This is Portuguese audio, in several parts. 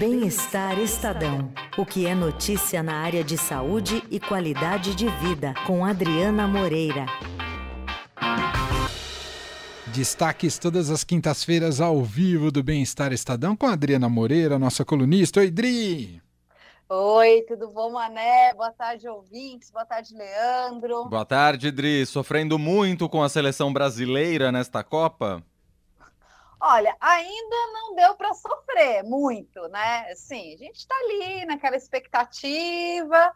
Bem-Estar Estadão. O que é notícia na área de saúde e qualidade de vida, com Adriana Moreira. Destaques todas as quintas-feiras ao vivo do Bem-Estar Estadão com a Adriana Moreira, nossa colunista. Oi, Dri! Oi, tudo bom, Mané? Boa tarde, ouvintes. Boa tarde, Leandro. Boa tarde, Dri. Sofrendo muito com a seleção brasileira nesta Copa? Olha, ainda não deu para sofrer muito, né? Assim, a gente está ali naquela expectativa,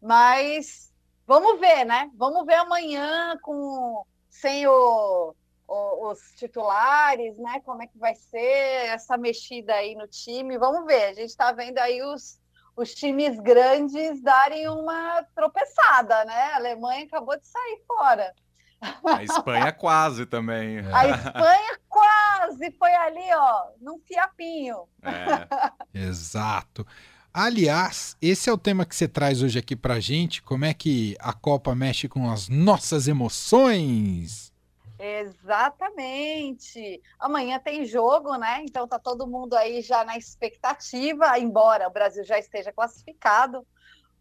mas vamos ver, né? Vamos ver amanhã com sem o, o, os titulares, né? Como é que vai ser essa mexida aí no time? Vamos ver. A gente está vendo aí os, os times grandes darem uma tropeçada, né? A Alemanha acabou de sair fora. A Espanha quase também. A Espanha quase foi ali, ó, num fiapinho. É. Exato. Aliás, esse é o tema que você traz hoje aqui pra gente. Como é que a Copa mexe com as nossas emoções? Exatamente. Amanhã tem jogo, né? Então tá todo mundo aí já na expectativa, embora o Brasil já esteja classificado.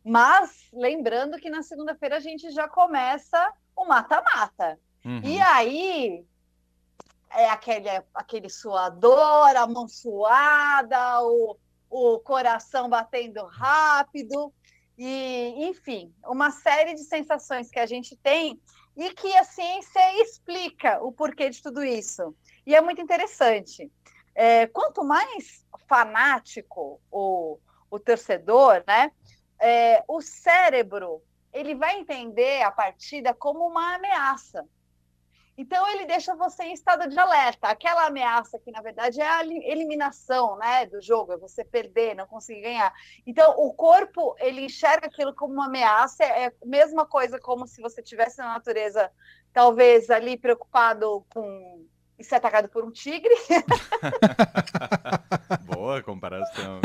Mas lembrando que na segunda-feira a gente já começa o mata-mata. Uhum. E aí é aquele, aquele suador, a mão suada, o, o coração batendo rápido, e enfim, uma série de sensações que a gente tem e que a ciência explica o porquê de tudo isso. E é muito interessante. É, quanto mais fanático o, o torcedor, né, é, o cérebro ele vai entender a partida como uma ameaça. Então ele deixa você em estado de alerta. Aquela ameaça que na verdade é a eliminação, né, do jogo, é você perder, não conseguir ganhar. Então o corpo ele enxerga aquilo como uma ameaça. É a mesma coisa como se você tivesse na natureza, talvez ali preocupado com ser atacado por um tigre. Boa comparação.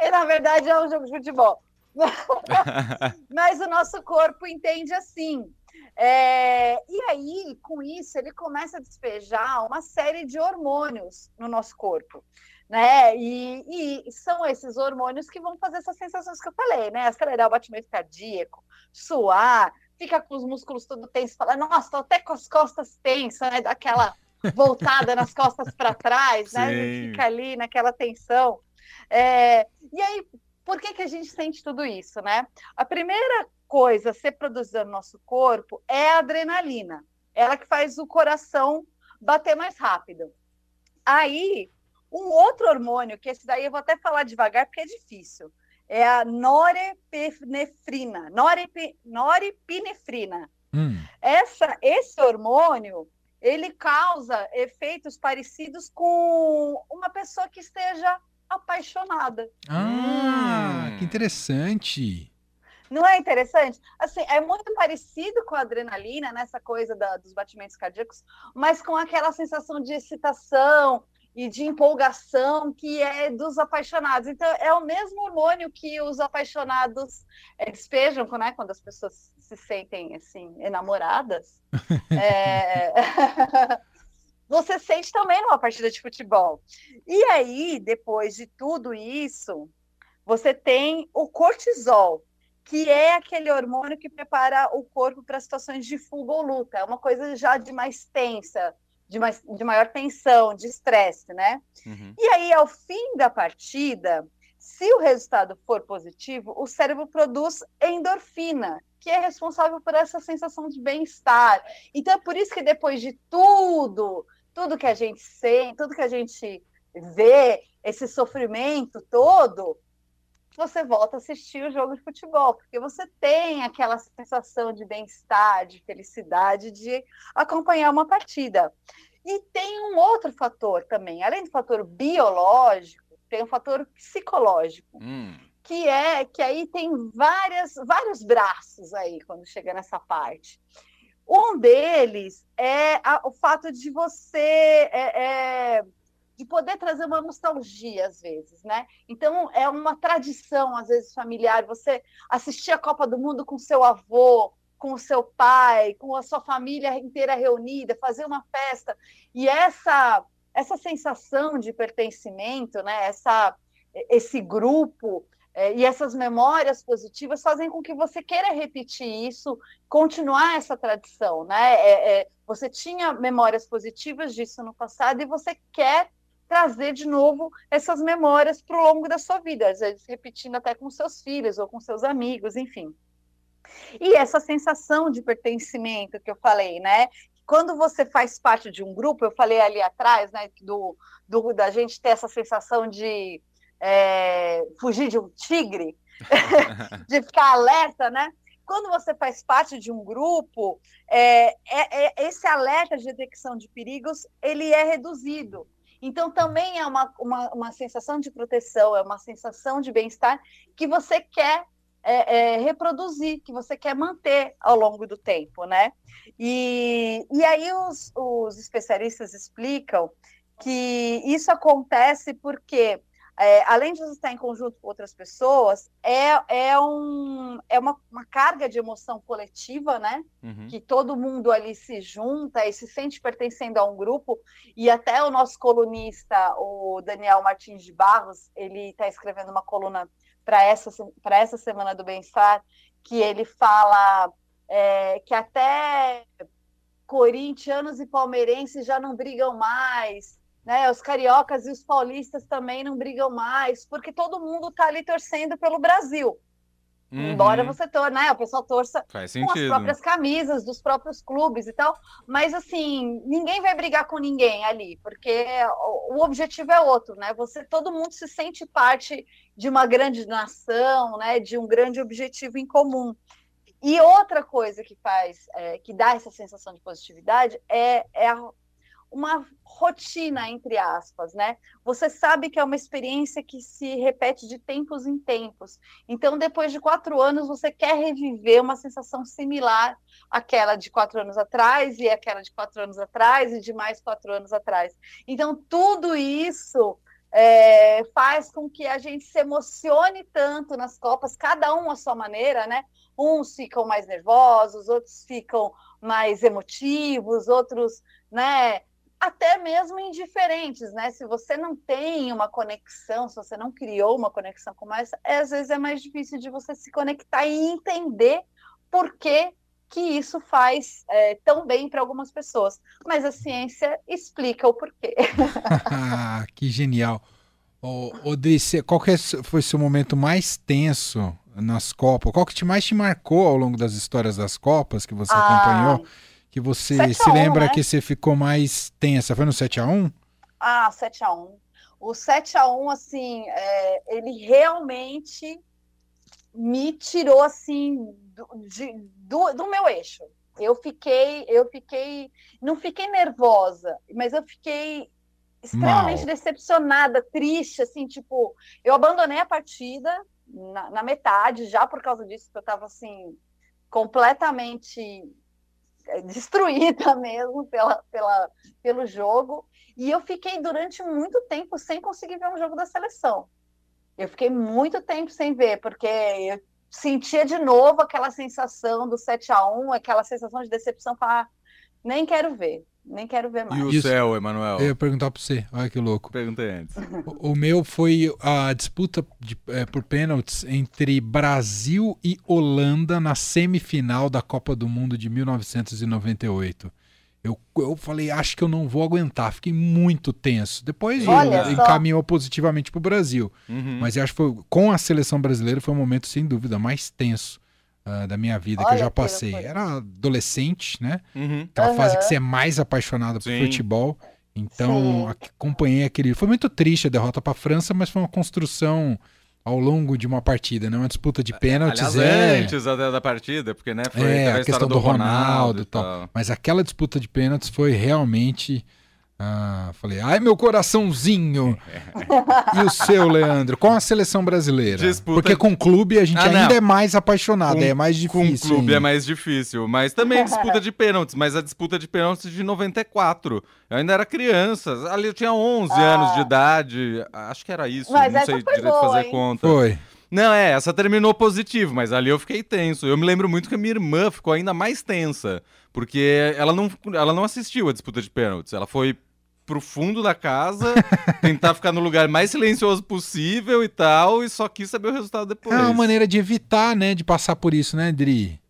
e na verdade é um jogo de futebol. Mas o nosso corpo entende assim. É, e aí, com isso, ele começa a despejar uma série de hormônios no nosso corpo. Né? E, e, são esses hormônios que vão fazer essas sensações que eu falei, né? Acelerar o batimento cardíaco, suar, fica com os músculos todo tensos, fala, nossa, tô até com as costas tensas, né? Daquela voltada nas costas para trás, né? Fica ali naquela tensão. É, e aí, por que, que a gente sente tudo isso, né? A primeira coisa a ser produzida no nosso corpo é a adrenalina. Ela que faz o coração bater mais rápido. Aí, um outro hormônio, que esse daí eu vou até falar devagar porque é difícil, é a norepinefrina. Norep, norepinefrina. Hum. Essa, esse hormônio, ele causa efeitos parecidos com uma pessoa que esteja apaixonada. Ah, hum. que interessante. Não é interessante? Assim, é muito parecido com a adrenalina, nessa coisa da, dos batimentos cardíacos, mas com aquela sensação de excitação e de empolgação que é dos apaixonados. Então, é o mesmo hormônio que os apaixonados é, despejam né, quando as pessoas se sentem assim, enamoradas. é... você sente também numa partida de futebol. E aí, depois de tudo isso, você tem o cortisol, que é aquele hormônio que prepara o corpo para situações de fuga ou luta. É uma coisa já de mais tensa, de, mais, de maior tensão, de estresse, né? Uhum. E aí, ao fim da partida, se o resultado for positivo, o cérebro produz endorfina, que é responsável por essa sensação de bem-estar. Então, é por isso que depois de tudo, tudo que a gente sente, tudo que a gente vê, esse sofrimento todo, você volta a assistir o jogo de futebol, porque você tem aquela sensação de bem-estar, de felicidade, de acompanhar uma partida. E tem um outro fator também, além do fator biológico, tem um fator psicológico, hum. que é que aí tem várias, vários braços aí quando chega nessa parte. Um deles é a, o fato de você é, é, de poder trazer uma nostalgia às vezes, né? Então é uma tradição às vezes familiar você assistir a Copa do Mundo com seu avô, com o seu pai, com a sua família inteira reunida, fazer uma festa e essa essa sensação de pertencimento, né? Essa, esse grupo é, e essas memórias positivas fazem com que você queira repetir isso, continuar essa tradição, né? É, é, você tinha memórias positivas disso no passado e você quer trazer de novo essas memórias para o longo da sua vida, às vezes repetindo até com seus filhos ou com seus amigos, enfim. E essa sensação de pertencimento que eu falei, né? Quando você faz parte de um grupo, eu falei ali atrás, né, do, do da gente ter essa sensação de é, fugir de um tigre, de ficar alerta, né? Quando você faz parte de um grupo, é, é, é, esse alerta de detecção de perigos ele é reduzido. Então, também é uma, uma, uma sensação de proteção, é uma sensação de bem-estar que você quer é, é, reproduzir, que você quer manter ao longo do tempo, né? E, e aí os, os especialistas explicam que isso acontece porque é, além de você estar em conjunto com outras pessoas, é, é, um, é uma, uma carga de emoção coletiva, né? Uhum. Que todo mundo ali se junta e se sente pertencendo a um grupo. E até o nosso colunista, o Daniel Martins de Barros, ele está escrevendo uma coluna para essa, essa Semana do Bem-Estar, que ele fala é, que até corintianos e palmeirenses já não brigam mais né? Os cariocas e os paulistas também não brigam mais, porque todo mundo está ali torcendo pelo Brasil. Uhum. Embora você torça, né? O pessoal torça com as próprias camisas dos próprios clubes e tal, mas assim, ninguém vai brigar com ninguém ali, porque o, o objetivo é outro, né? Você, todo mundo se sente parte de uma grande nação, né? De um grande objetivo em comum. E outra coisa que faz, é, que dá essa sensação de positividade é, é a uma rotina, entre aspas, né? Você sabe que é uma experiência que se repete de tempos em tempos. Então, depois de quatro anos, você quer reviver uma sensação similar àquela de quatro anos atrás, e aquela de quatro anos atrás, e de mais quatro anos atrás. Então, tudo isso é, faz com que a gente se emocione tanto nas Copas, cada um à sua maneira, né? Uns ficam mais nervosos, outros ficam mais emotivos, outros, né? Até mesmo indiferentes, né? Se você não tem uma conexão, se você não criou uma conexão com essa, é, às vezes é mais difícil de você se conectar e entender por que, que isso faz é, tão bem para algumas pessoas. Mas a ciência explica o porquê. que genial. Ô, Odrice, qual que é foi seu momento mais tenso nas Copas? Qual que te mais te marcou ao longo das histórias das Copas que você ah, acompanhou? Que você se lembra né? que você ficou mais tensa? Foi no 7x1? Ah, 7x1. O 7x1, assim, é, ele realmente me tirou, assim, do, de, do, do meu eixo. Eu fiquei, eu fiquei, não fiquei nervosa, mas eu fiquei extremamente Mal. decepcionada, triste, assim, tipo, eu abandonei a partida na, na metade, já por causa disso, que eu estava assim, completamente destruída mesmo pela, pela, pelo jogo. E eu fiquei durante muito tempo sem conseguir ver um jogo da seleção. Eu fiquei muito tempo sem ver, porque eu sentia de novo aquela sensação do 7 a 1 aquela sensação de decepção, falar, nem quero ver. Nem quero ver mais. E o Isso. céu, Emanuel? Eu ia perguntar para você. Olha que louco. Perguntei antes. O, o meu foi a disputa de, é, por pênaltis entre Brasil e Holanda na semifinal da Copa do Mundo de 1998. Eu, eu falei, acho que eu não vou aguentar. Fiquei muito tenso. Depois Olha encaminhou positivamente para o Brasil. Uhum. Mas eu acho que foi, com a seleção brasileira foi o momento, sem dúvida, mais tenso uh, da minha vida Olha que eu já passei. Era adolescente, né? Uhum. Aquela uhum. fase que você é mais apaixonado por Sim. futebol. Então, Sim. acompanhei aquele. Foi muito triste a derrota para a França, mas foi uma construção ao longo de uma partida, né? Uma disputa de pênaltis. Aliás, é... antes até da partida, porque né, foi é, a, a questão do, do Ronaldo, Ronaldo e tal. tal. Mas aquela disputa de pênaltis foi realmente ah, falei, ai meu coraçãozinho. e o seu, Leandro? Com a seleção brasileira? Disputa... Porque com o clube a gente ah, ainda é mais apaixonado, com, é mais difícil. Com o clube ainda. é mais difícil, mas também disputa de pênaltis, mas a disputa de pênaltis de 94. Eu ainda era criança, ali eu tinha 11 ah. anos de idade, acho que era isso, mas não sei direito boa, fazer hein? conta. Foi. Não, é, essa terminou positivo, mas ali eu fiquei tenso. Eu me lembro muito que a minha irmã ficou ainda mais tensa, porque ela não, ela não assistiu a disputa de pênaltis. Ela foi pro fundo da casa, tentar ficar no lugar mais silencioso possível e tal, e só quis saber o resultado depois. É uma maneira de evitar, né, de passar por isso, né, Dri?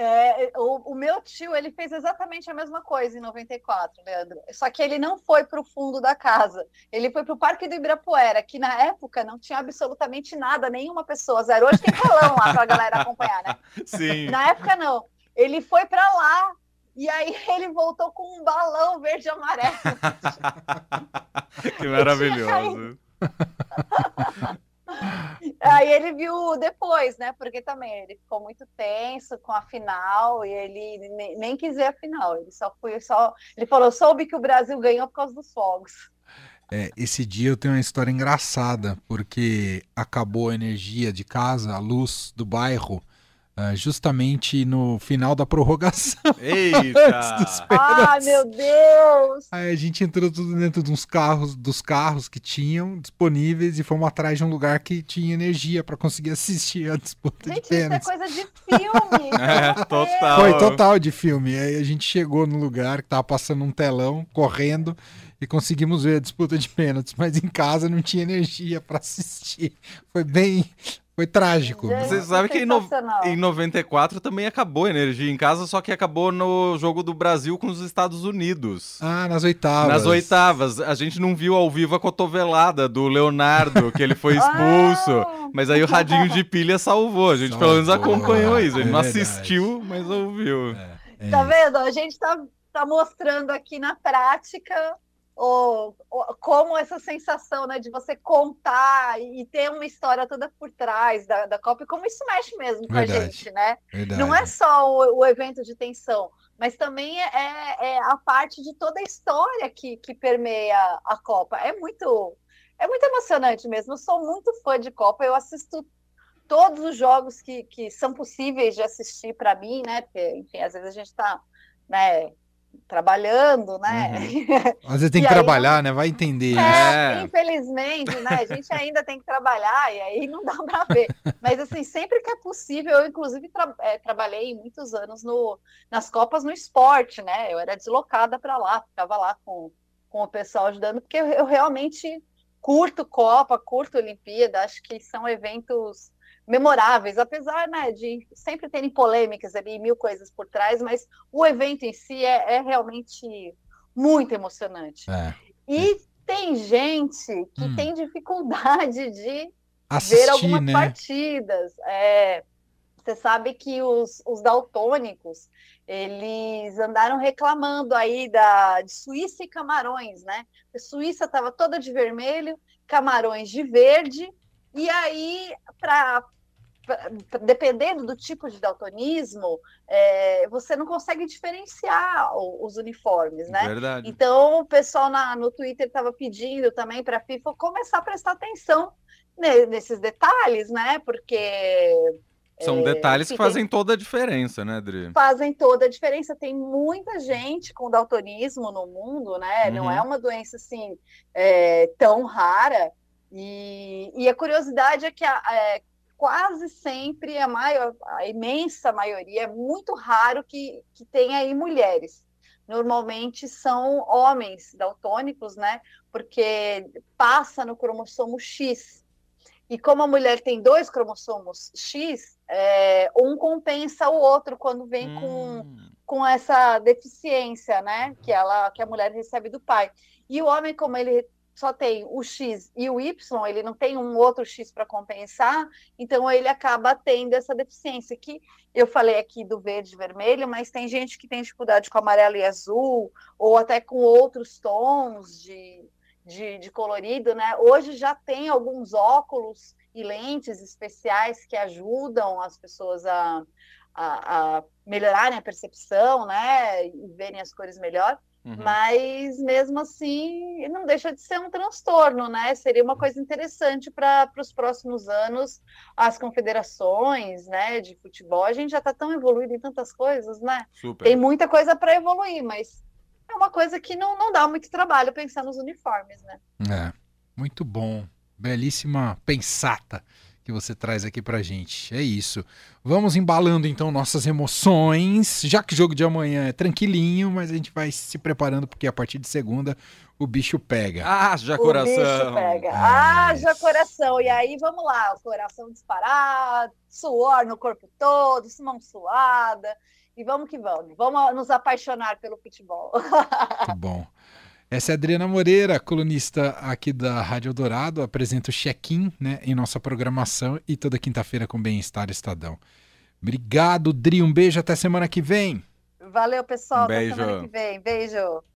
É, o, o, meu tio, ele fez exatamente a mesma coisa em 94, Leandro. Só que ele não foi para o fundo da casa. Ele foi para o Parque do Ibirapuera, que na época não tinha absolutamente nada, nenhuma pessoa. Zero. Hoje tem telão lá para a galera acompanhar, né? Sim. Na época, não. Ele foi para lá e aí ele voltou com um balão verde e amarelo. que maravilhoso. Aí ele viu depois, né? Porque também ele ficou muito tenso com a final e ele nem, nem quis ver a final. Ele só foi só. Ele falou: soube que o Brasil ganhou por causa dos fogos. É, esse dia eu tenho uma história engraçada, porque acabou a energia de casa, a luz do bairro, Uh, justamente no final da prorrogação. Eita! Ai, meu Deus! Aí a gente entrou tudo dentro dos carros, dos carros que tinham disponíveis e fomos atrás de um lugar que tinha energia para conseguir assistir a disputa gente, de pênaltis. Isso é coisa de filme! é, total. Foi total de filme. Aí a gente chegou no lugar que tava passando um telão, correndo e conseguimos ver a disputa de pênaltis, mas em casa não tinha energia para assistir. Foi bem foi trágico. Você sabe que em, no... em 94 também acabou a energia em casa, só que acabou no jogo do Brasil com os Estados Unidos. Ah, nas oitavas. Nas oitavas. A gente não viu ao vivo a cotovelada do Leonardo, que ele foi expulso. ah! Mas aí o radinho de pilha salvou. A gente salvou. pelo menos acompanhou isso. A gente é não assistiu, mas ouviu. É, é. Tá vendo? A gente tá, tá mostrando aqui na prática ou, ou, como essa sensação né, de você contar e ter uma história toda por trás da, da Copa, e como isso mexe mesmo com Verdade. a gente, né? Verdade. Não é só o, o, evento de tensão, mas também é, é, é, a parte de toda a história que, que permeia a Copa. É muito, é muito emocionante mesmo. Eu sou muito fã de Copa, eu assisto todos os jogos que, que são possíveis de assistir para mim, né? Porque, enfim, às vezes a gente está né, trabalhando, né? Uhum. Às vezes tem que trabalhar, né? Vai entender. É, é, infelizmente, né? A gente ainda tem que trabalhar e aí não dá para ver. Mas assim, sempre que é possível, eu inclusive tra é, trabalhei muitos anos no, nas copas no esporte, né? Eu era deslocada para lá, ficava lá com, com o pessoal ajudando, porque eu, eu realmente curto Copa, curto Olimpíada, acho que são eventos memoráveis, apesar né, de sempre terem polêmicas ali, mil coisas por trás, mas o evento em si é, é realmente muito emocionante. É. E é. tem gente que hum. tem dificuldade de Assistir, ver algumas né? partidas. É, você sabe que os, os daltônicos eles andaram reclamando aí da de Suíça e Camarões, né? A Suíça estava toda de vermelho, Camarões de verde, e aí, para dependendo do tipo de daltonismo, é, você não consegue diferenciar os uniformes, né? Verdade. Então, o pessoal na, no Twitter estava pedindo também para a FIFA começar a prestar atenção nesses detalhes, né? Porque são é, detalhes que fazem toda a diferença, né, Adri? Fazem toda a diferença. Tem muita gente com daltonismo no mundo, né? Uhum. Não é uma doença assim é, tão rara. E, e, a curiosidade é que a, é, quase sempre, a, maior, a imensa maioria, é muito raro que, que tenha aí mulheres. Normalmente são homens daltônicos, né? Porque passa no cromossomo X. E como a mulher tem dois cromossomos X, é, um compensa o outro quando vem hum. com, com essa deficiência, né? Que, ela, que a mulher recebe do pai. E o homem, como ele só tem o X e o Y, ele não tem um outro X para compensar, então ele acaba tendo essa deficiência que eu falei aqui do verde e vermelho, mas tem gente que tem dificuldade com amarelo e azul, ou até com outros tons de, de, de colorido, né? Hoje já tem alguns óculos e lentes especiais que ajudam as pessoas a, a, a melhorarem a percepção, né? E verem as cores melhor. Uhum. Mas mesmo assim, não deixa de ser um transtorno, né? Seria uma coisa interessante para os próximos anos, as confederações, né, de futebol. A gente já está tão evoluído em tantas coisas, né? Super. Tem muita coisa para evoluir, mas é uma coisa que não, não dá muito trabalho pensar nos uniformes, né? É, muito bom. Belíssima pensata que você traz aqui pra gente. É isso. Vamos embalando então nossas emoções, já que o jogo de amanhã é tranquilinho, mas a gente vai se preparando porque a partir de segunda o bicho pega. Ah, já coração. O bicho pega. Ah, já coração. E aí vamos lá, o coração disparado, suor no corpo todo, mão suada. E vamos que vamos. Vamos nos apaixonar pelo futebol. Muito bom. Essa é a Adriana Moreira, colunista aqui da Rádio Dourado, apresenta o check-in né, em nossa programação e toda quinta-feira com Bem-Estar Estadão. Obrigado, Dri. Um beijo até semana que vem. Valeu, pessoal. Um beijo. Até semana que vem. Beijo.